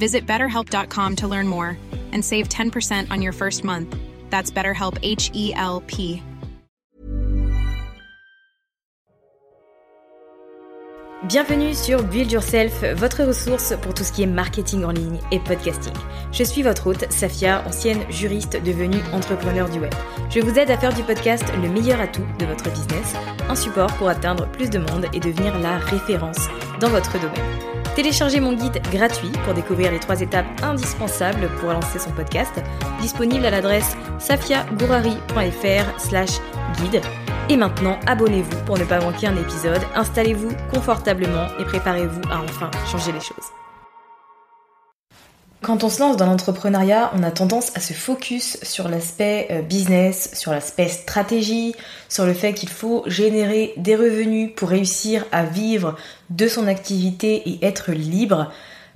Visit betterhelp.com to learn more and save 10% on your first month. That's BetterHelp H E L P. Bienvenue sur Build Yourself, votre ressource pour tout ce qui est marketing en ligne et podcasting. Je suis votre hôte, Safia, ancienne juriste devenue entrepreneur du web. Je vous aide à faire du podcast le meilleur atout de votre business, un support pour atteindre plus de monde et devenir la référence dans votre domaine. Téléchargez mon guide gratuit pour découvrir les trois étapes indispensables pour lancer son podcast, disponible à l'adresse safiagourari.fr slash guide. Et maintenant, abonnez-vous pour ne pas manquer un épisode, installez-vous confortablement et préparez-vous à enfin changer les choses. Quand on se lance dans l'entrepreneuriat, on a tendance à se focus sur l'aspect euh, business, sur l'aspect stratégie, sur le fait qu'il faut générer des revenus pour réussir à vivre de son activité et être libre,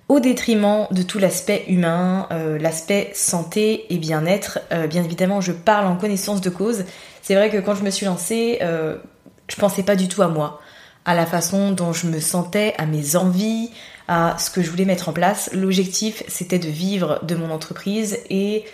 au détriment de tout l'aspect humain, euh, l'aspect santé et bien-être. Euh, bien évidemment, je parle en connaissance de cause. C'est vrai que quand je me suis lancée, je pensais pas du tout à moi, à la façon dont je me sentais, à mes envies, à ce que je voulais mettre en place. L'objectif, c'était de vivre de mon entreprise et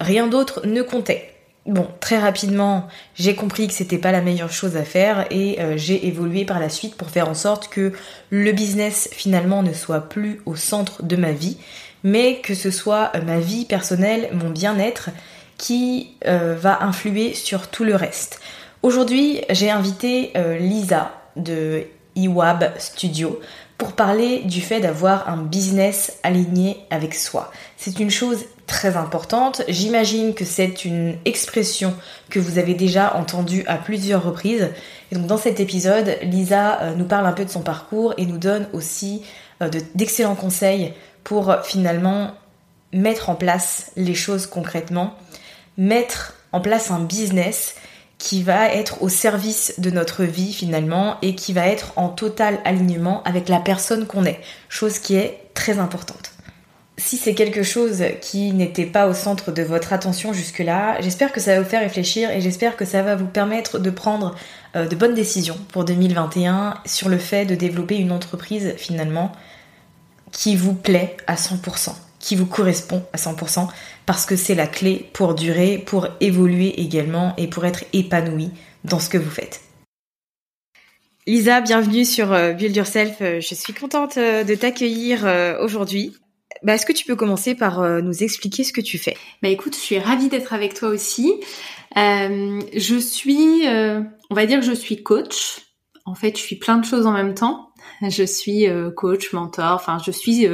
rien d'autre ne comptait. Bon, très rapidement, j'ai compris que c'était pas la meilleure chose à faire et euh, j'ai évolué par la suite pour faire en sorte que le business finalement ne soit plus au centre de ma vie, mais que ce soit euh, ma vie personnelle, mon bien-être qui euh, va influer sur tout le reste. Aujourd'hui, j'ai invité Lisa de Iwab Studio pour parler du fait d'avoir un business aligné avec soi. C'est une chose très importante. J'imagine que c'est une expression que vous avez déjà entendue à plusieurs reprises. Dans cet épisode, Lisa euh, nous parle un peu de son parcours et nous donne aussi euh, d'excellents conseils pour euh, finalement mettre en place les choses concrètement, mettre en place un business qui va être au service de notre vie finalement et qui va être en total alignement avec la personne qu'on est, chose qui est très importante. Si c'est quelque chose qui n'était pas au centre de votre attention jusque-là, j'espère que ça va vous faire réfléchir et j'espère que ça va vous permettre de prendre euh, de bonnes décisions pour 2021 sur le fait de développer une entreprise finalement qui vous plaît à 100%, qui vous correspond à 100%, parce que c'est la clé pour durer, pour évoluer également et pour être épanoui dans ce que vous faites. Lisa, bienvenue sur euh, Build Yourself. Euh, je suis contente de t'accueillir aujourd'hui. Bah, Est-ce que tu peux commencer par euh, nous expliquer ce que tu fais? Bah écoute, je suis ravie d'être avec toi aussi. Euh, je suis, euh, on va dire que je suis coach. En fait, je suis plein de choses en même temps. Je suis euh, coach, mentor, enfin je suis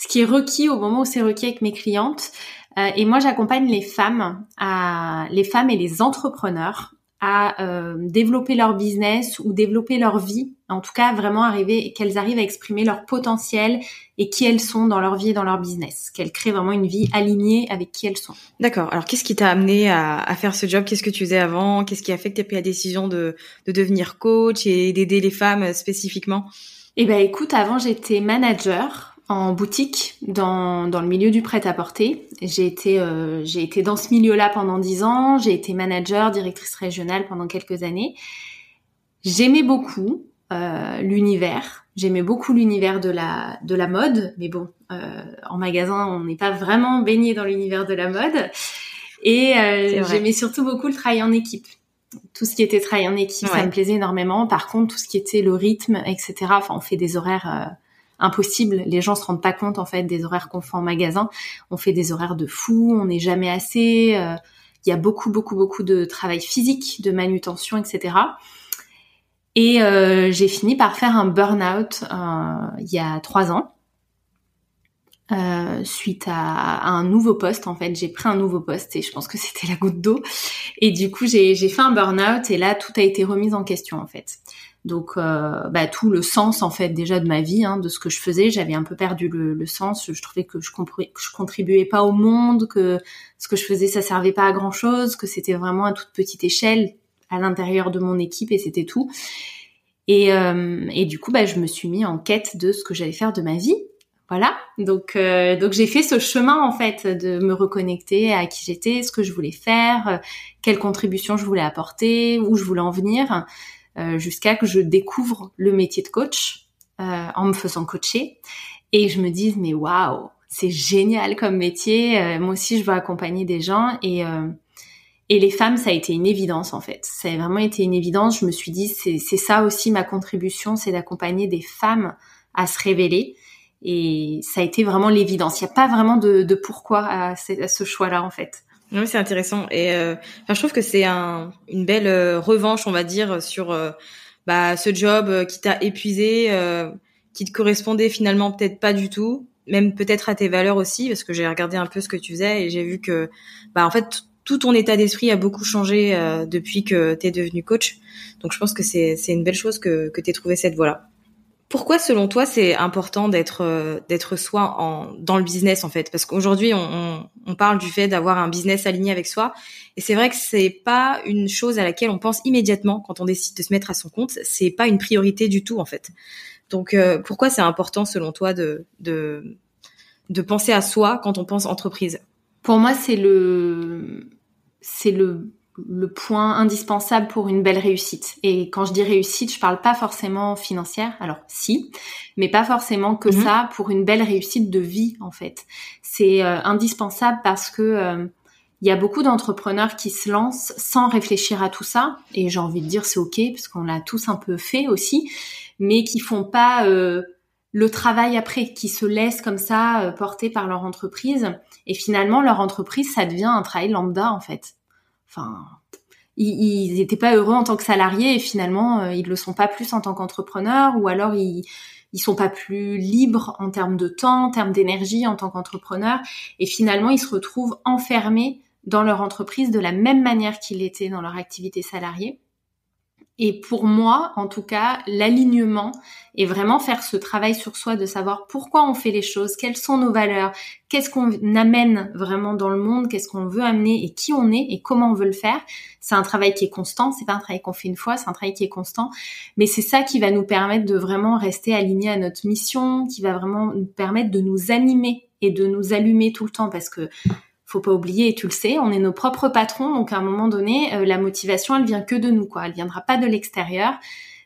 ce qui est requis au moment où c'est requis avec mes clientes. Et moi, j'accompagne les femmes, à, les femmes et les entrepreneurs à euh, développer leur business ou développer leur vie, en tout cas vraiment arriver qu'elles arrivent à exprimer leur potentiel et qui elles sont dans leur vie et dans leur business, qu'elles créent vraiment une vie alignée avec qui elles sont. D'accord. Alors qu'est-ce qui t'a amené à, à, faire ce job? Qu'est-ce que tu faisais avant? Qu'est-ce qui a fait que tu pris la décision de, de devenir coach et d'aider les femmes spécifiquement? Eh ben écoute, avant j'étais manager en boutique dans, dans le milieu du prêt-à-porter. J'ai été, euh, j'ai été dans ce milieu-là pendant dix ans. J'ai été manager, directrice régionale pendant quelques années. J'aimais beaucoup euh, l'univers. J'aimais beaucoup l'univers de la de la mode, mais bon, euh, en magasin, on n'est pas vraiment baigné dans l'univers de la mode. Et euh, j'aimais surtout beaucoup le travail en équipe. Tout ce qui était travail en équipe, ça me plaisait énormément. Par contre, tout ce qui était le rythme, etc. Enfin, on fait des horaires impossibles. Les gens se rendent pas compte en fait des horaires qu'on fait en magasin. On fait des horaires de fou. On n'est jamais assez. Euh, il y a beaucoup, beaucoup, beaucoup de travail physique, de manutention, etc. Et euh, j'ai fini par faire un burn-out euh, il y a trois ans. Suite à, un nouveau poste en fait j'ai pris un nouveau poste et je pense que c'était la goutte d'eau et du coup j'ai fait un burn-out et là tout a été remis en question en fait donc euh, bah, tout le sens en fait déjà de ma vie hein, de ce que je faisais. J'avais un peu perdu le, le, sens. Je trouvais que je, que je contribuais pas au monde que ce que je faisais ça servait pas à grand chose que c'était vraiment à toute petite échelle à l'intérieur de mon équipe et c'était tout. Et, euh, et du coup bah, je me suis mis en quête de ce que j'allais faire de ma vie. Voilà, donc euh, donc j'ai fait ce chemin en fait de me reconnecter à qui j'étais, ce que je voulais faire, quelle contribution je voulais apporter, où je voulais en venir, jusqu'à que je découvre le métier de coach en me faisant coacher et je me dise mais waouh, c'est génial comme métier, moi aussi je veux accompagner des gens et et les femmes, ça a été une évidence en fait. Ça a vraiment été une évidence. Je me suis dit, c'est ça aussi ma contribution, c'est d'accompagner des femmes à se révéler et ça a été vraiment l'évidence. Il n'y a pas vraiment de, de pourquoi à, ce choix-là, en fait. Oui, c'est intéressant. Et euh, je trouve que c'est un, une belle euh, revanche, on va dire, sur euh, bah, ce job euh, qui t'a épuisé, qui te correspondait finalement peut-être pas du tout, même peut-être à tes valeurs aussi, parce que j'ai regardé un peu ce que tu faisais et j'ai vu que, bah, en fait, tout ton état d'esprit a beaucoup changé depuis que tu es devenu coach. Donc, je pense que c'est une belle chose que, que tu aies trouvé cette voie-là. Pourquoi, selon toi, c'est important d'être euh, d'être soi en, dans le business en fait? Parce qu'aujourd'hui, on, on, parle du fait d'avoir un business aligné avec soi, et c'est vrai que c'est pas une chose à laquelle on pense immédiatement quand on décide de se mettre à son compte. C'est pas une priorité du tout en fait. Donc, euh, pourquoi c'est important, selon toi, de, de de penser à soi quand on pense entreprise? Pour moi, c'est le c'est le le point indispensable pour une belle réussite. Et quand je dis réussite, je parle pas forcément financière, alors si, mais pas forcément que mhm. ça pour une belle réussite de vie en fait. C'est euh, indispensable parce que euh, il y a beaucoup d'entrepreneurs qui se lancent sans réfléchir à tout ça, et j'ai envie de dire c'est ok parce qu'on l'a tous un peu fait aussi, mais qui font pas euh, le travail après, qui se laissent comme ça porter par leur entreprise, et finalement leur entreprise ça devient un travail lambda en fait enfin, ils n'étaient pas heureux en tant que salariés et finalement euh, ils le sont pas plus en tant qu'entrepreneurs ou alors ils ils sont pas plus libres en termes de temps, en termes d'énergie en tant qu'entrepreneurs et finalement ils se retrouvent enfermés dans leur entreprise de la même manière qu'ils l'étaient dans leur activité salariée. Et pour moi, en tout cas, l'alignement est vraiment faire ce travail sur soi de savoir pourquoi on fait les choses, quelles sont nos valeurs, qu'est-ce qu'on amène vraiment dans le monde, qu'est-ce qu'on veut amener et qui on est et comment on veut le faire. C'est un travail qui est constant, c'est pas un travail qu'on fait une fois, c'est un travail qui est constant, mais c'est ça qui va nous permettre de vraiment rester alignés à notre mission, qui va vraiment nous permettre de nous animer et de nous allumer tout le temps parce que faut pas oublier, et tu le sais, on est nos propres patrons, donc à un moment donné, euh, la motivation, elle vient que de nous, quoi. Elle viendra pas de l'extérieur.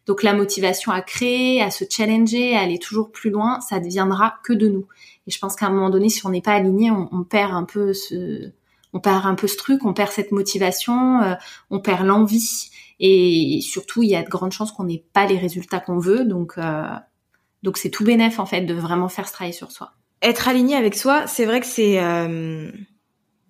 Donc la motivation à créer, à se challenger, à aller toujours plus loin, ça viendra que de nous. Et je pense qu'à un moment donné, si on n'est pas aligné, on, perd un peu ce, on perd un peu ce truc, on perd cette motivation, euh, on perd l'envie, et surtout, il y a de grandes chances qu'on n'ait pas les résultats qu'on veut. Donc, euh, donc c'est tout bénéf en fait de vraiment faire ce travail sur soi. Être aligné avec soi, c'est vrai que c'est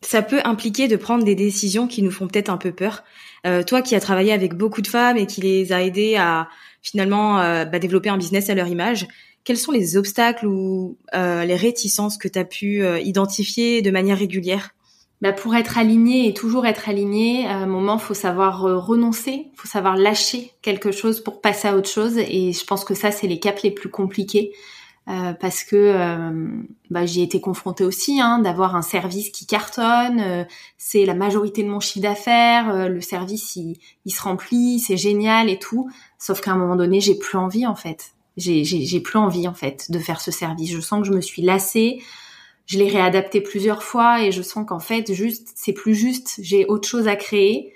ça peut impliquer de prendre des décisions qui nous font peut-être un peu peur. Euh, toi qui as travaillé avec beaucoup de femmes et qui les a aidées à finalement euh, bah, développer un business à leur image, quels sont les obstacles ou euh, les réticences que tu as pu identifier de manière régulière? Bah pour être aligné et toujours être aligné, à un moment, faut savoir renoncer, faut savoir lâcher quelque chose pour passer à autre chose. Et je pense que ça, c'est les caps les plus compliqués. Euh, parce que euh, bah, j'ai été confrontée aussi hein, d'avoir un service qui cartonne, euh, c'est la majorité de mon chiffre d'affaires, le service il, il, se remplit, c'est génial et tout, sauf qu'à un moment donné j'ai plus envie en fait. J'ai plus envie en fait de faire ce service. Je sens que je me suis lassée. Je l'ai réadapté plusieurs fois et je sens qu'en fait, juste, c'est plus juste. J'ai autre chose à créer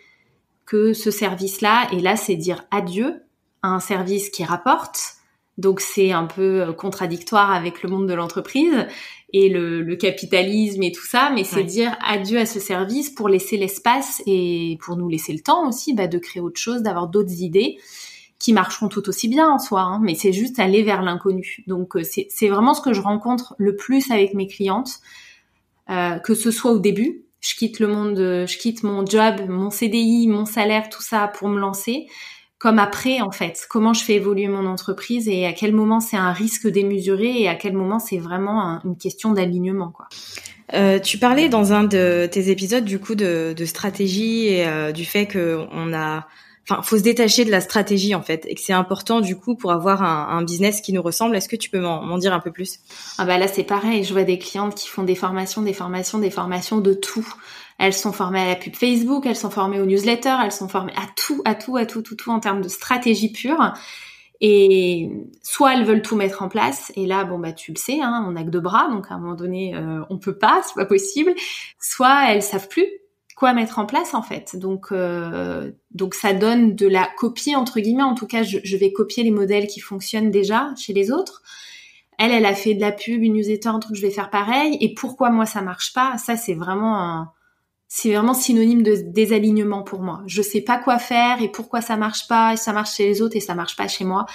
que ce service-là. Et là, c'est dire adieu à un service qui rapporte. Donc c'est un peu euh, contradictoire avec le monde de l'entreprise et le, capitalisme et tout ça, mais c'est dire adieu à ce service pour laisser l'espace et pour nous laisser le temps aussi bah, de créer autre chose, d'avoir d'autres idées qui marcheront tout aussi bien en soi, hein, mais c'est juste aller vers l'inconnu. Donc euh, c'est vraiment ce que je rencontre le plus avec mes clientes, euh, que ce soit au début, je quitte le monde, je quitte mon job, mon CDI, mon salaire, tout ça pour me lancer, comme après en fait, comment je fais évoluer mon entreprise et à quel moment c'est un risque démesuré et à quel moment c'est vraiment une question d'alignement quoi. Euh, tu parlais dans un de tes épisodes du coup de, de stratégie et euh, du fait que on a enfin, faut se détacher de la stratégie en fait, et que c'est important du coup pour avoir un, un business qui nous ressemble. Est-ce que tu peux m'en dire un peu plus? Ah bah là c'est pareil, je vois des clientes qui font des formations, des formations, des formations de tout. Elles sont formées à la pub Facebook, elles sont formées aux newsletters, elles sont formées à tout, à tout, à tout, tout, tout en termes de stratégie pure. Et soit elles veulent tout mettre en place, et là, bon bah tu le sais, hein, on a que deux bras, donc à un moment donné, euh, on peut pas, c'est pas possible. Soit elles savent plus quoi mettre en place en fait. Donc euh, donc ça donne de la copie entre guillemets. En tout cas, je, je, vais copier les modèles qui fonctionnent déjà chez les autres. Elle, elle a fait de la pub, une newsletter, un truc, je vais faire pareil. Et pourquoi moi ça marche pas? Ça c'est vraiment c'est vraiment synonyme de désalignement pour moi. Je sais pas quoi faire et pourquoi ça marche pas, et ça marche chez les autres et ça marche pas chez moi.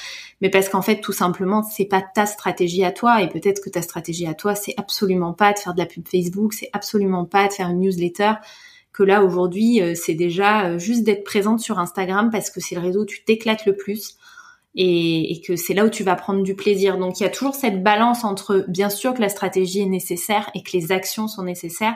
Mais parce qu'en fait, tout simplement, c'est pas ta stratégie à toi et peut-être que ta stratégie à toi, c'est absolument pas de faire de la pub Facebook, c'est absolument pas de faire une newsletter, que là aujourd'hui euh, c'est déjà euh, juste d'être présente sur Instagram parce que c'est le réseau où tu t'éclates le plus et, que c'est là où tu vas prendre du plaisir. Donc il y a toujours cette balance entre bien sûr que la stratégie est nécessaire et que les actions sont nécessaires,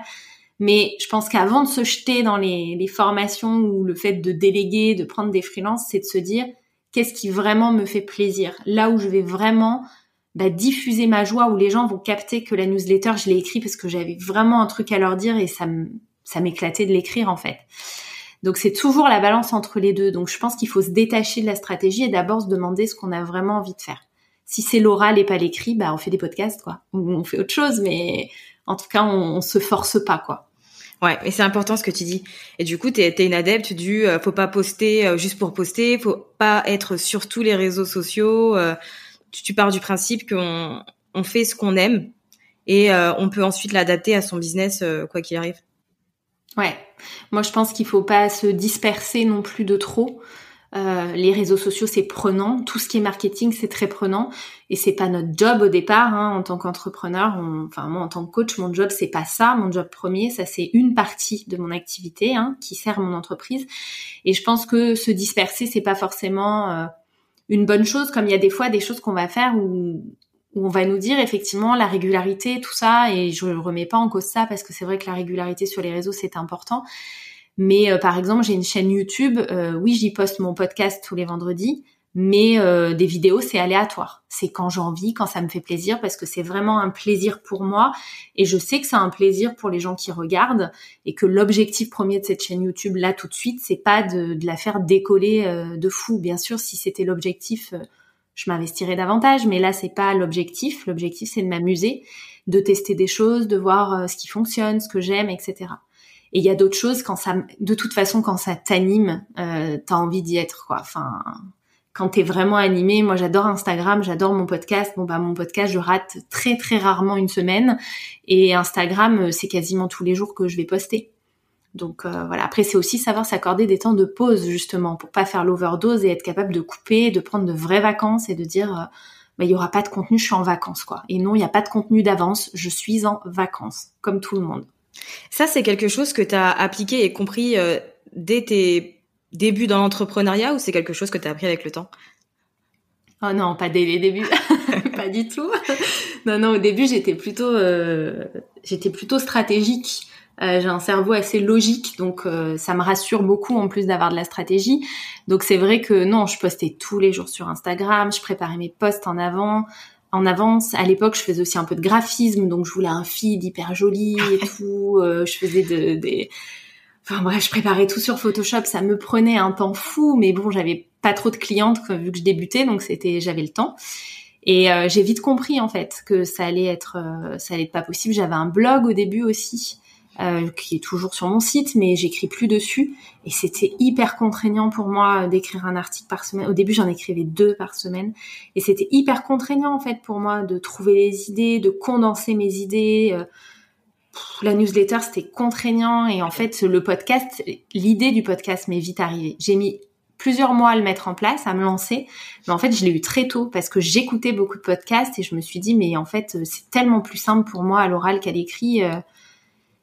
mais je pense qu'avant de se jeter dans les, formations ou le fait de déléguer, de prendre des freelances, c'est de se dire qu'est-ce qui vraiment me fait plaisir, là où je vais vraiment bah, diffuser ma joie, où les gens vont capter que la newsletter, je l'ai écrit parce que j'avais vraiment un truc à leur dire et ça m'éclatait de l'écrire en fait. Donc c'est toujours la balance entre les deux. Donc je pense qu'il faut se détacher de la stratégie et d'abord se demander ce qu'on a vraiment envie de faire. Si c'est l'oral et pas l'écrit, bah on fait des podcasts quoi. on fait autre chose, mais en tout cas on, on se force pas quoi. Ouais, et c'est important ce que tu dis. Et du coup, tu es, une adepte du euh, faut pas poster euh, juste pour poster, faut pas être sur tous les réseaux sociaux. Euh, tu, tu, pars du principe qu'on on fait ce qu'on aime et on peut ensuite l'adapter à son business quoi qu'il arrive. Ouais, moi je pense qu'il faut pas se disperser non plus de trop. Euh, les réseaux sociaux c'est prenant, tout ce qui est marketing c'est très prenant et c'est pas notre job au départ hein, en tant qu'entrepreneur. Enfin moi en tant que coach, mon job c'est pas ça. Mon job premier, ça c'est une partie de mon activité hein, qui sert mon entreprise. Et je pense que se disperser c'est pas forcément euh, une bonne chose, comme il y a des fois des choses qu'on va faire où où on va nous dire effectivement la régularité, tout ça, et je ne remets pas en cause ça parce que c'est vrai que la régularité sur les réseaux c'est important. Mais euh, par exemple, j'ai une chaîne YouTube, euh, oui, j'y poste mon podcast tous les vendredis, mais euh, des vidéos c'est aléatoire. C'est quand j'ai envie, quand ça me fait plaisir, parce que c'est vraiment un plaisir pour moi, et je sais que c'est un plaisir pour les gens qui regardent, et que l'objectif premier de cette chaîne YouTube là tout de suite, c'est pas de, de, la faire décoller de fou. Bien sûr, si c'était l'objectif je m'investirai davantage. Mais là, c'est pas l'objectif. L'objectif, c'est de m'amuser, de tester des choses, de voir euh, ce qui fonctionne, ce que j'aime, etc. Et il y a d'autres choses quand ça, de toute façon, quand ça t'anime, euh, t'as envie d'y être, quoi. Enfin, quand t'es vraiment animé, moi j'adore Instagram, j'adore mon podcast. Bon bah mon podcast, je rate très très rarement une semaine, et Instagram, euh, c'est quasiment tous les jours que je vais poster. Donc euh, voilà. Après, c'est aussi savoir s'accorder des temps de pause justement pour pas faire l'overdose et être capable de couper, de prendre de vraies vacances et de dire euh, bah, il y aura pas de contenu, je suis en vacances quoi. Et non, il n'y a pas de contenu d'avance, je suis en vacances comme tout le monde. Ça, c'est quelque chose que tu as appliqué et compris euh, dès tes débuts dans l'entrepreneuriat ou c'est quelque chose que tu as appris avec le temps? Oh non, pas dès les débuts, pas du tout. non, non, au début j'étais plutôt, j'étais plutôt stratégique. Euh, j'ai un cerveau assez logique, donc euh, ça me rassure beaucoup en plus d'avoir de la stratégie. Donc c'est vrai que non, je postais tous les jours sur Instagram, je préparais mes posts en avant, en avance. À l'époque, je faisais aussi un peu de graphisme, donc je voulais un feed hyper joli et tout. Euh, je faisais de, des, enfin bref, je préparais tout sur Photoshop. Ça me prenait un temps fou, mais bon, j'avais pas trop de clientes vu que je débutais, donc c'était j'avais le temps. Et euh, j'ai vite compris en fait que ça allait être euh, ça allait être pas possible. J'avais un blog au début aussi euh, qui est toujours sur mon site, mais j'écris plus dessus. Et c'était hyper contraignant pour moi d'écrire un article par semaine. Au début, j'en écrivais deux par semaine, et c'était hyper contraignant en fait pour moi de trouver les idées, de condenser mes idées. la newsletter, c'était contraignant, et en fait, le podcast, l'idée du podcast m'est vite arrivée. J'ai mis plusieurs mois à le mettre en place, à me lancer. Mais en fait, je l'ai eu très tôt parce que j'écoutais beaucoup de podcasts et je me suis dit, mais en fait, euh, c'est tellement plus simple pour moi à l'oral qu'à l'écrit.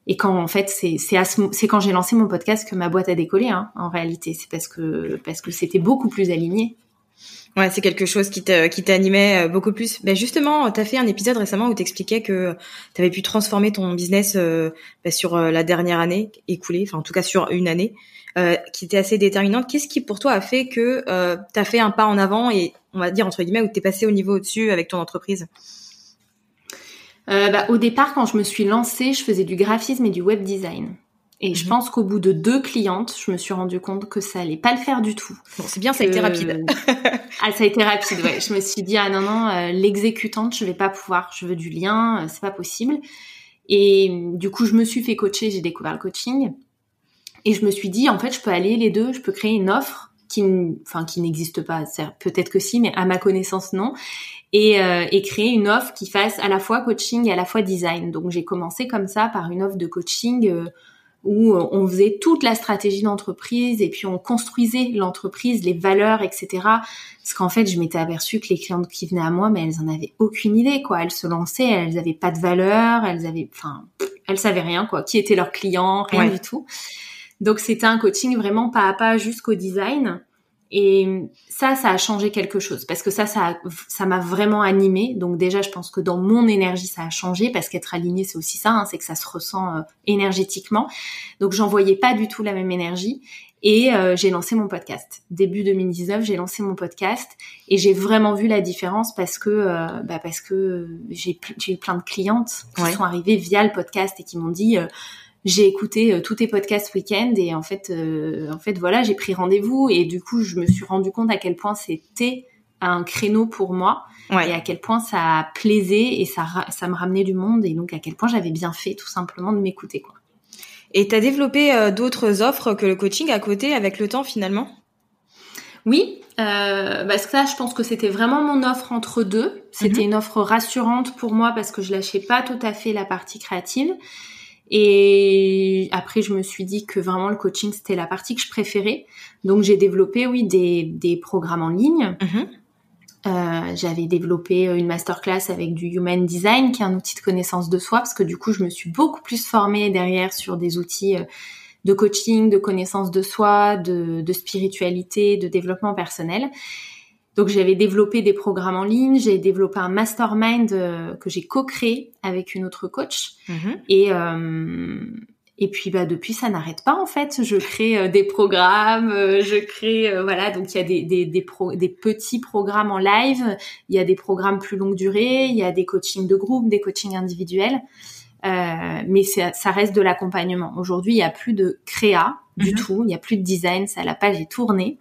Euh. et quand en fait, c'est c'est quand j'ai lancé mon podcast que ma boîte a décollé. Hein, en réalité, c'est parce que parce que c'était beaucoup plus aligné. Ouais, c'est quelque chose qui qui t'animait euh, beaucoup plus. Ben justement, tu as fait un épisode récemment où t'expliquais que tu avais pu transformer ton business ben sur la dernière année écoulée, enfin en tout cas sur une année. Euh, qui était assez déterminante. Qu'est-ce qui pour toi a fait que euh, tu as fait un pas en avant et on va dire entre guillemets où tu es passé au niveau au-dessus avec ton entreprise? Euh, bah, Au départ, quand je me suis lancée, je faisais du graphisme et du web design. Et je mhm. pense qu'au bout de deux clientes, je me suis rendu compte que ça allait pas le faire du tout. Bon, c'est bien, ça a été rapide. ah, ça a été rapide, ouais. Je me suis dit, ah non, non, euh, l'exécutante, je vais pas pouvoir. Je veux du lien, euh, c'est pas possible. Et du coup, je me suis fait coacher, j'ai découvert le coaching. Et je me suis dit, en fait, je peux aller les deux, je peux créer une offre qui, enfin, qui n'existe pas. Peut-être que si, mais à ma connaissance, non. Et, euh, et, créer une offre qui fasse à la fois coaching et à la fois design. Donc, j'ai commencé comme ça par une offre de coaching euh, où euh, on faisait toute la stratégie d'entreprise et puis on construisait l'entreprise, les valeurs, etc. Parce qu'en fait, je m'étais aperçue que les clientes qui venaient à moi, mais elles en avaient aucune idée, quoi. Elles se lançaient, elles avaient pas de valeur, elles avaient, enfin, elles savaient rien, quoi. Qui était leur client, rien du tout. Donc c'était un coaching vraiment pas à pas jusqu'au design. Et ça, ça a changé quelque chose parce que ça, ça, ça m'a vraiment animé. Donc déjà, je pense que dans mon énergie, ça a changé parce qu'être aligné, c'est aussi ça, hein, c'est que ça se ressent euh, énergétiquement. Donc j'en voyais pas du tout la même énergie. Et euh, j'ai lancé mon podcast. Début 2019, j'ai lancé mon podcast et j'ai vraiment vu la différence parce que euh, bah parce que j'ai eu plein de clientes qui sont arrivées via le podcast et qui m'ont dit j'ai écouté euh, tous tes podcasts week-end et en fait, euh, en fait, voilà, j'ai pris rendez-vous et du coup, je me suis rendu compte à quel point c'était un créneau pour moi et à quel point ça plaisait et ça, ça me ramenait du monde et donc à quel point j'avais bien fait tout simplement de m'écouter quoi. Et tu as développé euh, d'autres offres que le coaching à côté avec le temps finalement? Oui, euh, parce que ça, je pense que c'était vraiment mon offre entre deux. C'était mhm. une offre rassurante pour moi parce que je lâchais pas tout à fait la partie créative. Et après, je me suis dit que vraiment le coaching, c'était la partie que je préférais. Donc, j'ai développé, oui, des, des programmes en ligne. Mhm. Euh, j'avais développé une masterclass avec du Human Design, qui est un outil de connaissance de soi, parce que du coup, je me suis beaucoup plus formée derrière sur des outils euh, de coaching, de connaissance de soi, de, de spiritualité, de développement personnel. Donc j'avais développé des programmes en ligne, j'ai développé un mastermind euh, que j'ai co-créé avec une autre coach. Mhm. Et euh, et puis bah depuis ça n'arrête pas en fait. Je crée euh, des programmes, je crée voilà donc il y a des des des, des petits programmes en live, il y a des programmes plus longue durée, il y a des coachings de groupe, des coachings individuels. Euh, mais ça reste de l'accompagnement. Aujourd'hui, il n'y a plus de créa du mhm. tout, il n'y a plus de design, ça la page est tournée,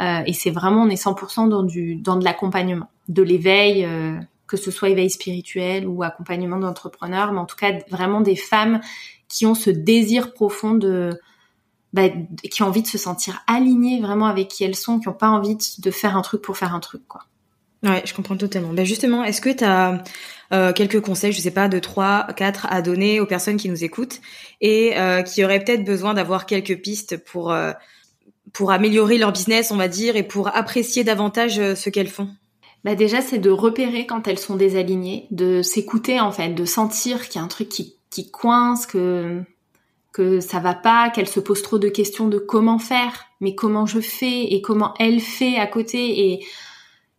euh, et c'est vraiment on est 100% dans du dans de l'accompagnement, de l'éveil, euh, que ce soit éveil spirituel ou accompagnement d'entrepreneurs, mais en tout cas vraiment des femmes qui ont ce désir profond de bah, qui ont envie de se sentir alignées vraiment avec qui elles sont, qui n'ont pas envie de faire un truc pour faire un truc quoi. Ouais, je comprends totalement. Ben justement, est-ce que tu as euh, quelques conseils, je sais pas, de trois, quatre à donner aux personnes qui nous écoutent et euh, qui auraient peut-être besoin d'avoir quelques pistes pour euh, pour améliorer leur business, on va dire, et pour apprécier davantage euh, ce qu'elles font. Bah déjà, c'est de repérer quand elles sont désalignées, de s'écouter en fait, de sentir qu'il y a un truc qui, qui coince, que que ça va pas, qu'elles se posent trop de questions de comment faire, mais comment je fais et comment elle fait à côté et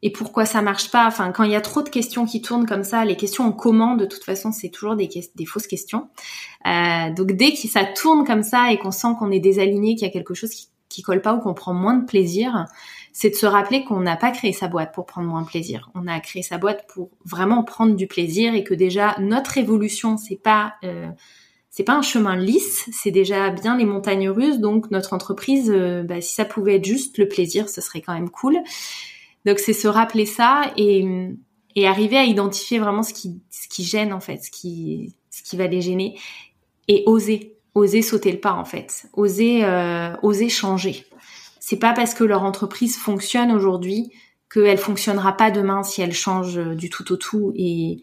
et pourquoi ça marche pas. Enfin, quand il y a trop de questions qui tournent comme ça, les questions en comment, de toute façon, c'est toujours des, fausses questions. Euh, donc dès que ça tourne comme ça et qu'on sent qu'on est désaligné, qu'il y a quelque chose qui, qui colle pas ou qu'on prend moins de plaisir, c'est de se rappeler qu'on n'a pas créé sa boîte pour prendre moins de plaisir. On a créé sa boîte pour vraiment prendre du plaisir et que déjà notre évolution, c'est pas euh, c'est pas un chemin lisse, c'est déjà bien les montagnes russes. Donc notre entreprise, euh, bah, si ça pouvait être juste le plaisir, ce serait quand même cool. Donc c'est se rappeler ça et, et arriver à identifier vraiment ce qui, ce qui gêne en fait, ce qui, ce qui va les gêner et oser, oser sauter le pas en fait, oser, euh, oser changer. C'est pas parce que leur entreprise fonctionne aujourd'hui qu'elle fonctionnera pas demain si elle change du tout au tout et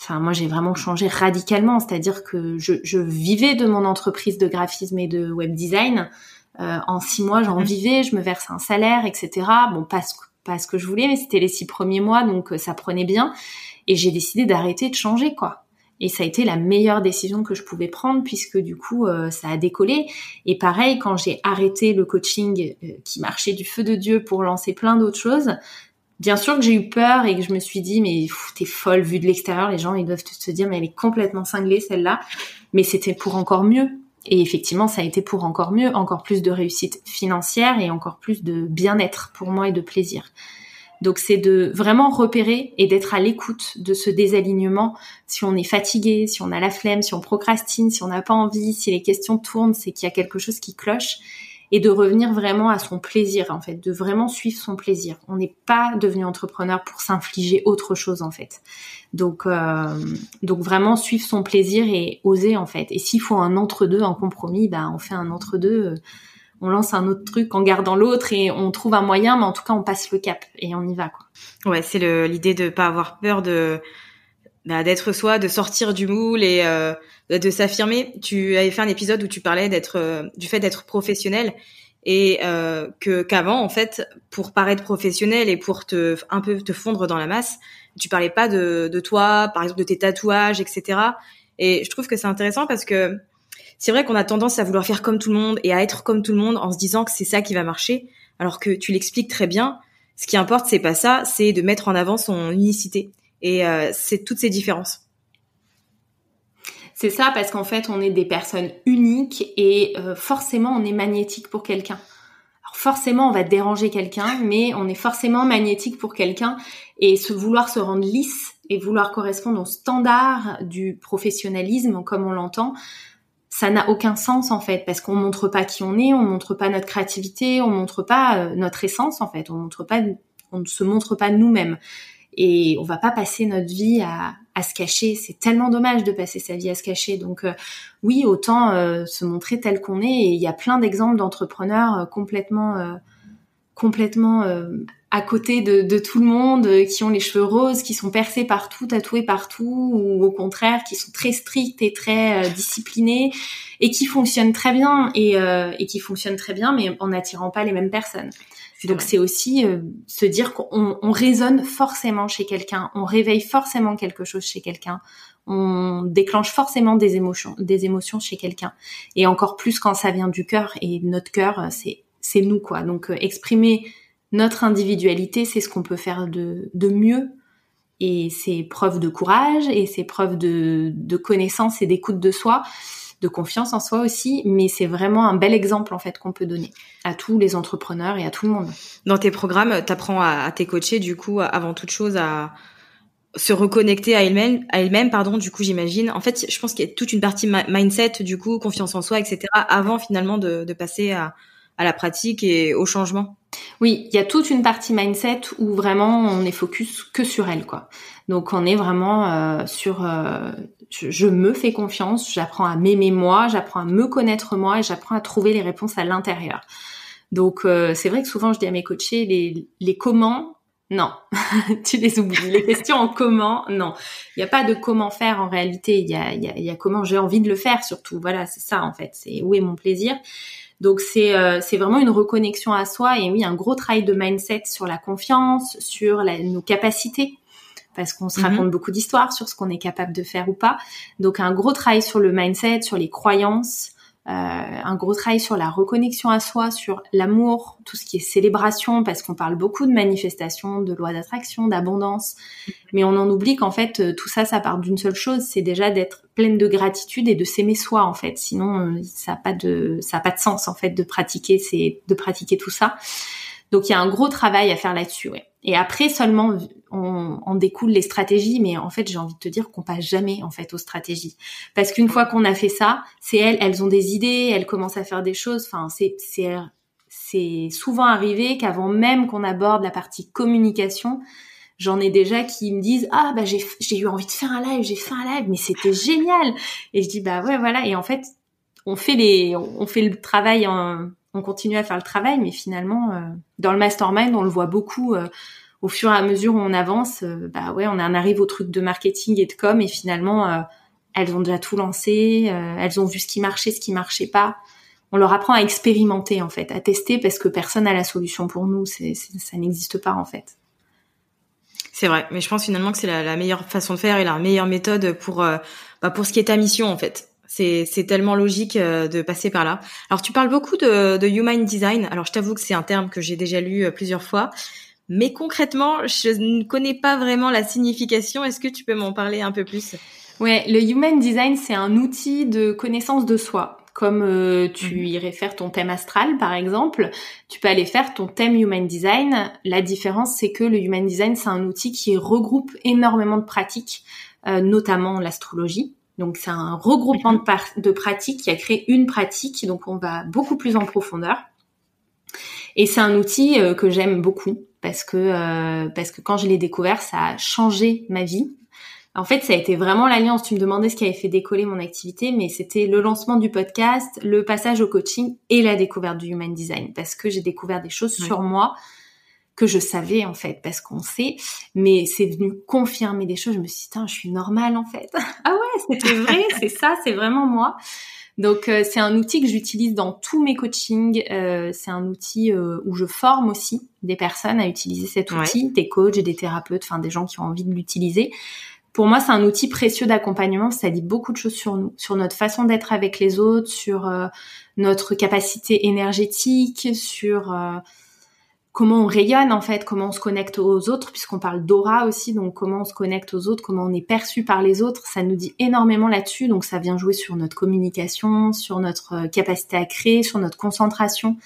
Enfin, moi, j'ai vraiment changé radicalement. C'est-à-dire que je, je, vivais de mon entreprise de graphisme et de web design. Euh, en six mois, j'en mmh. vivais, je me versais un salaire, etc. Bon, pas ce, ce que je voulais, mais c'était les six premiers mois, donc euh, ça prenait bien. Et j'ai décidé d'arrêter de changer, quoi. Et ça a été la meilleure décision que je pouvais prendre puisque du coup, euh, ça a décollé. Et pareil, quand j'ai arrêté le coaching euh, qui marchait du feu de Dieu pour lancer plein d'autres choses, Bien sûr que j'ai eu peur et que je me suis dit mais t'es folle vue de l'extérieur, les gens ils doivent se dire mais elle est complètement cinglée celle-là. Mais c'était pour encore mieux. Et effectivement, ça a été pour encore mieux, encore plus de réussite financière et encore plus de bien-être pour moi et de plaisir. Donc c'est de vraiment repérer et d'être à l'écoute de ce désalignement. Si on est fatigué, si on a la flemme, si on procrastine, si on n'a pas envie, si les questions tournent, c'est qu'il y a quelque chose qui cloche et de revenir vraiment à son plaisir en fait, de vraiment suivre son plaisir. On n'est pas devenu entrepreneur pour s'infliger autre chose en fait. Donc euh, donc vraiment suivre son plaisir et oser en fait. Et s'il faut un entre deux, un compromis, ben on fait un entre deux. Euh, on lance un autre truc en gardant l'autre et on trouve un moyen, mais en tout cas on passe le cap et on y va quoi. Ouais, c'est l'idée de pas avoir peur de bah, d'être soi, de sortir du moule et euh, de s'affirmer. Tu avais fait un épisode où tu parlais d'être euh, du fait d'être professionnel et euh, que qu'avant en fait pour paraître professionnel et pour te un peu te fondre dans la masse, tu parlais pas de, de toi, par exemple de tes tatouages, etc. Et je trouve que c'est intéressant parce que c'est vrai qu'on a tendance à vouloir faire comme tout le monde et à être comme tout le monde en se disant que c'est ça qui va marcher, alors que tu l'expliques très bien. Ce qui importe, c'est pas ça, c'est de mettre en avant son unicité. Et euh, c'est toutes ces différences. C'est ça parce qu'en fait, on est des personnes uniques et euh, forcément, on est magnétique pour quelqu'un. Alors forcément, on va déranger quelqu'un, mais on est forcément magnétique pour quelqu'un et se vouloir se rendre lisse et vouloir correspondre au standard du professionnalisme comme on l'entend, ça n'a aucun sens en fait parce qu'on montre pas qui on est, on montre pas notre créativité, on montre pas euh, notre essence en fait, on montre pas, on ne se montre pas nous-mêmes et on va pas passer notre vie à, à se cacher. C'est tellement dommage de passer sa vie à se cacher. Donc euh, oui, autant euh, se montrer tel qu'on est. Et il y a plein d'exemples d'entrepreneurs euh, complètement complètement à côté de, de, tout le monde, qui ont les cheveux roses, qui sont percés partout, tatoués partout, ou au contraire qui sont très stricts et très disciplinés et qui fonctionnent très bien et, et qui fonctionnent très bien, mais en n'attirant pas les mêmes personnes. Donc c'est aussi euh, se dire qu'on on résonne forcément chez quelqu'un, on réveille forcément quelque chose chez quelqu'un, on déclenche forcément des émotions, chez quelqu'un. Et encore plus quand ça vient du cœur. Et notre cœur, euh, c'est c'est nous quoi. Donc euh, exprimer notre individualité, c'est ce qu'on peut faire de, de mieux. Et c'est preuve de courage et c'est preuve de, de connaissance et d'écoute de soi de confiance en soi aussi, mais c'est vraiment un bel exemple en fait qu'on peut donner à tous les entrepreneurs et à tout le monde. Dans tes programmes, tu apprends à, à tes coachés du coup avant toute chose à se reconnecter à elle-même, à elle-même, pardon. Du coup, j'imagine. En fait, je pense qu'il y a toute une partie mindset, du coup, confiance en soi, etc. Avant finalement de, de passer à, à la pratique et au changement. Oui, il y a toute une partie mindset où vraiment on est focus que sur elle, quoi. Donc on est vraiment euh, sur euh, je, me fais confiance, j'apprends à m'aimer moi, j'apprends à me connaître moi et j'apprends à trouver les réponses à l'intérieur. Donc euh, c'est vrai que souvent je dis à mes coachés les, les comment non, tu les oublies. Les questions en comment, non. Il n'y a pas de comment faire en réalité. Il y a, y, y a comment j'ai envie de le faire surtout. Voilà, c'est ça en fait. C'est où est mon plaisir. Donc c'est c'est vraiment une reconnexion à soi et oui un gros travail de mindset sur la confiance, sur nos capacités parce qu'on se mhm. raconte beaucoup d'histoires sur ce qu'on est capable de faire ou pas. Donc un gros travail sur le mindset, sur les croyances, euh, un gros travail sur la reconnexion à soi, sur l'amour, tout ce qui est célébration, parce qu'on parle beaucoup de manifestation, de loi d'attraction, d'abondance, mais on en oublie qu'en fait euh, tout ça, ça part d'une seule chose, c'est déjà d'être pleine de gratitude et de s'aimer soi en fait. Sinon, euh, ça n'a pas de ça a pas de sens en fait de pratiquer c'est de pratiquer tout ça. Donc il y a un gros travail à faire là-dessus, ouais. Et après seulement on, on, découle les stratégies, mais en fait j'ai envie de te dire qu'on passe jamais en fait aux stratégies, parce qu'une fois qu'on a fait ça, c'est elles, elles ont des idées, elles commencent à faire des choses. Enfin c'est c'est c'est souvent arrivé qu'avant même qu'on aborde la partie communication, j'en ai déjà qui me disent ah bah j'ai j'ai eu envie de faire un live, j'ai fait un live, mais c'était génial. Et je dis bah ouais voilà. Et en fait on fait les on fait le travail en on continue à faire le travail, mais finalement, euh, dans le mastermind, on le voit beaucoup euh, au fur et à mesure où on avance. Euh, bah ouais, on en arrive au truc de marketing et de com, et finalement, elles ont déjà tout lancé, elles ont vu ce qui marchait, ce qui marchait pas. On leur apprend à expérimenter en fait, à tester, parce que personne n'a la solution pour nous. Ça n'existe pas en fait. C'est vrai, mais je pense finalement que c'est la, meilleure façon de faire et la meilleure méthode pour bah, pour ce qui est ta mission en fait. C'est tellement logique euh, de passer par là. Alors tu parles beaucoup de, de human design. Alors je t'avoue que c'est un terme que j'ai déjà lu euh, plusieurs fois, mais concrètement, je ne connais pas vraiment la signification. Est-ce que tu peux m'en parler un peu plus? Ouais, le human design, c'est un outil de connaissance de soi. Comme euh, tu mhm. irais faire ton thème astral, par exemple, tu peux aller faire ton thème human design. La différence, c'est que le human design, c'est un outil qui regroupe énormément de pratiques, notamment l'astrologie. Donc c'est un regroupement de, de, pratiques qui a créé une pratique, donc on va beaucoup plus en profondeur. Et c'est un outil euh, que j'aime beaucoup parce que euh, parce que quand je l'ai découvert, ça a changé ma vie. En fait, ça a été vraiment l'alliance. Tu me demandais ce qui avait fait décoller mon activité, mais c'était le lancement du podcast, le passage au coaching et la découverte du human design parce que j'ai découvert des choses sur moi que je savais en fait parce qu'on sait, mais c'est venu confirmer des choses. Je me suis dit, je suis normale en fait. ah ouais, c'était vrai, c'est ça, c'est vraiment moi. Donc euh, c'est un outil que j'utilise dans tous mes coachings. Euh, c'est un outil euh, où je forme aussi des personnes à utiliser cet outil, des coachs, des thérapeutes, enfin des gens qui ont envie de l'utiliser. Pour moi, c'est un outil précieux d'accompagnement. Ça dit beaucoup de choses sur nous, sur notre façon d'être avec les autres, sur notre capacité énergétique, sur comment on rayonne en fait, comment on se connecte aux autres, puisqu'on parle d'aura aussi, donc comment on se connecte aux autres, comment on est perçu par les autres, ça nous dit énormément là-dessus, donc ça vient jouer sur notre communication, sur notre euh, capacité à créer, sur notre concentration,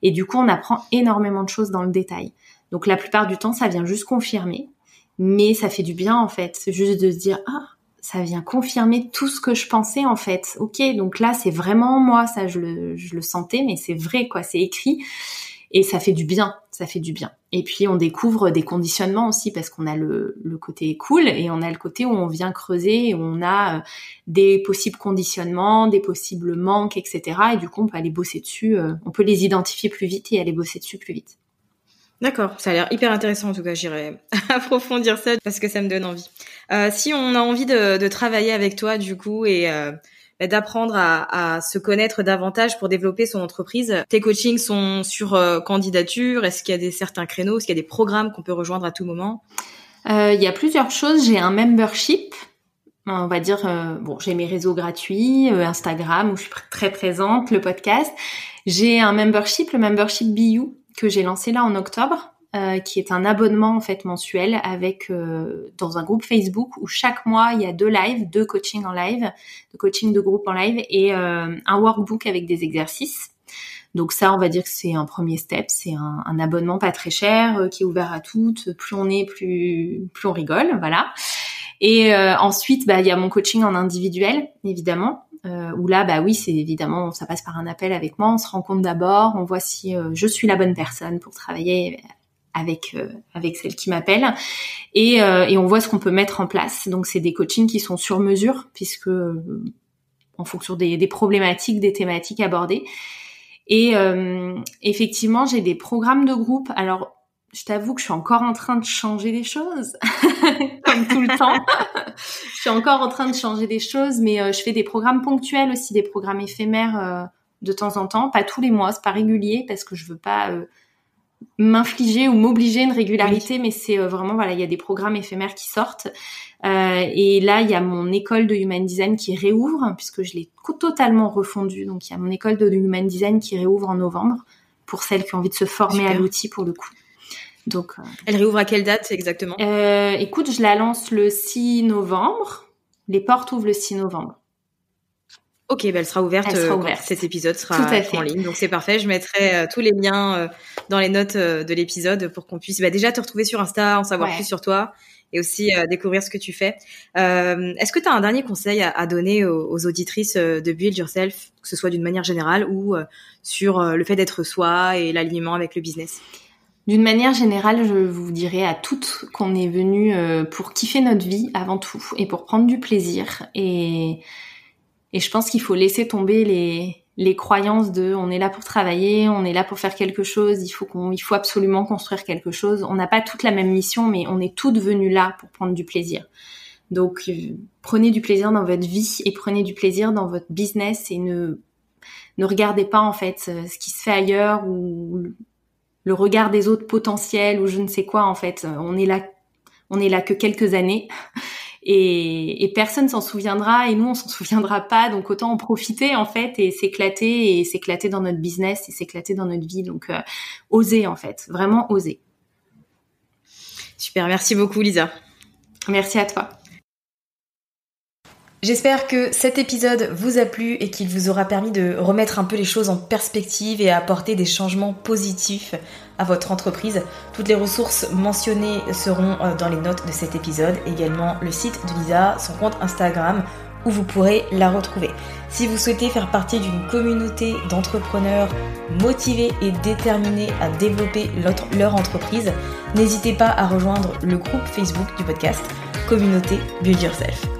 et du coup on apprend énormément de choses dans le détail. Donc la plupart du temps ça vient juste confirmer, mais ça fait du bien en fait, c'est juste de se dire ah ça vient confirmer tout ce que je pensais en fait. Ok, donc là c'est vraiment moi, ça je le, je le sentais, mais c'est vrai quoi, c'est écrit et ça fait du bien, ça fait du bien. Et puis on découvre des conditionnements aussi parce qu'on a le, le, côté cool et on a le côté où on vient creuser, où on a euh, des possibles conditionnements, des possibles manques, etc. Et du coup on peut aller bosser dessus, euh, on peut les identifier plus vite et aller bosser dessus plus vite. D'accord, ça a l'air hyper intéressant en tout cas, j'irai approfondir ça parce que ça me donne envie. Euh, si on a envie de, de, travailler avec toi du coup et euh, d'apprendre à, se connaître davantage pour développer son entreprise. Tes coachings sont sur euh, candidature. Est-ce qu'il y a des certains créneaux? Est-ce qu'il y a des programmes qu'on peut rejoindre à tout moment? Euh, Il y a plusieurs choses. J'ai un membership. On va dire, euh, bon, j'ai mes réseaux gratuits, Instagram où je suis très présente, le podcast. J'ai un membership, le membership BU que j'ai lancé là en octobre. Euh, qui est un abonnement en fait mensuel avec euh, dans un groupe Facebook où chaque mois il y a deux lives, deux coachings en live, deux coaching de groupe en live et euh, un workbook avec des exercices. Donc ça, on va dire que c'est un premier step, c'est un, abonnement pas très cher qui est ouvert à toutes. Plus on est, plus plus on rigole, voilà. Et ensuite, bah il y a mon coaching en individuel, évidemment. Euh, où là, bah oui, c'est évidemment, ça passe par un appel avec moi, on se rencontre d'abord, on voit si je suis la bonne personne pour travailler avec euh, avec celle qui m'appelle et, euh, et on voit ce qu'on peut mettre en place. Donc c'est des coachings qui sont sur mesure puisque euh, en fonction des, des, problématiques, des thématiques abordées. Et effectivement, j'ai des programmes de groupe. Alors je t'avoue que je suis encore en train de changer des choses, comme tout le temps. je suis encore en train de changer des choses, mais je fais des programmes ponctuels aussi, des programmes éphémères de temps en temps, pas tous les mois, c'est pas régulier parce que je veux pas m'infliger ou m'obliger une régularité, mais c'est euh, vraiment voilà, il y a des programmes éphémères qui sortent. Euh, et là, il y a mon école de Human Design qui réouvre, puisque je l'ai totalement refondue. Donc, il y a mon école de Human Design qui réouvre en novembre pour celles qui ont envie de se former à l'outil pour le coup. Donc, euh, elle réouvre à quelle date exactement? Euh, Écoute, je la lance le 6 novembre. Les portes ouvrent le 6 novembre. Ok, bah elle sera ouverte. Elle sera euh, ouverte. cet épisode sera Tout à fait. en ligne. Donc c'est parfait. Je mettrai euh, tous les liens euh, dans les notes euh, de l'épisode pour qu'on puisse bah, déjà te retrouver sur Insta, en savoir Ouais. plus sur toi et aussi découvrir ce que tu fais. Est-ce que tu as un dernier conseil à, à donner aux, aux auditrices de Build Yourself, que ce soit d'une manière générale ou sur le fait d'être soi et l'alignement avec le business? D'une manière générale, je vous dirais à toutes qu'on est venu pour kiffer notre vie avant tout et pour prendre du plaisir. Et, et je pense qu'il faut laisser tomber les, les croyances de on est là pour travailler, on est là pour faire quelque chose, il faut qu'on, il faut absolument construire quelque chose. On n'a pas toute la même mission, mais on est toutes venues là pour prendre du plaisir. Donc euh, prenez du plaisir dans votre vie et prenez du plaisir dans votre business et ne ne regardez pas en fait euh, ce qui se fait ailleurs ou le regard des autres potentiels ou je ne sais quoi en fait. On est là, on est là que quelques années et, et personne s'en souviendra et nous on s'en souviendra pas. Donc autant en profiter en fait et s'éclater et s'éclater dans notre business et s'éclater dans notre vie. Donc euh, oser en fait, vraiment oser. Super, merci beaucoup Lisa. Merci à toi. J'espère que cet épisode vous a plu et qu'il vous aura permis de remettre un peu les choses en perspective et apporter des changements positifs à votre entreprise. Toutes les ressources mentionnées seront euh, dans les notes de cet épisode, également le site de Lisa, son compte Instagram où vous pourrez la retrouver. Si vous souhaitez faire partie d'une communauté d'entrepreneurs motivés et déterminés à développer leur entreprise, n'hésitez pas à rejoindre le groupe Facebook du podcast Communauté Build Yourself.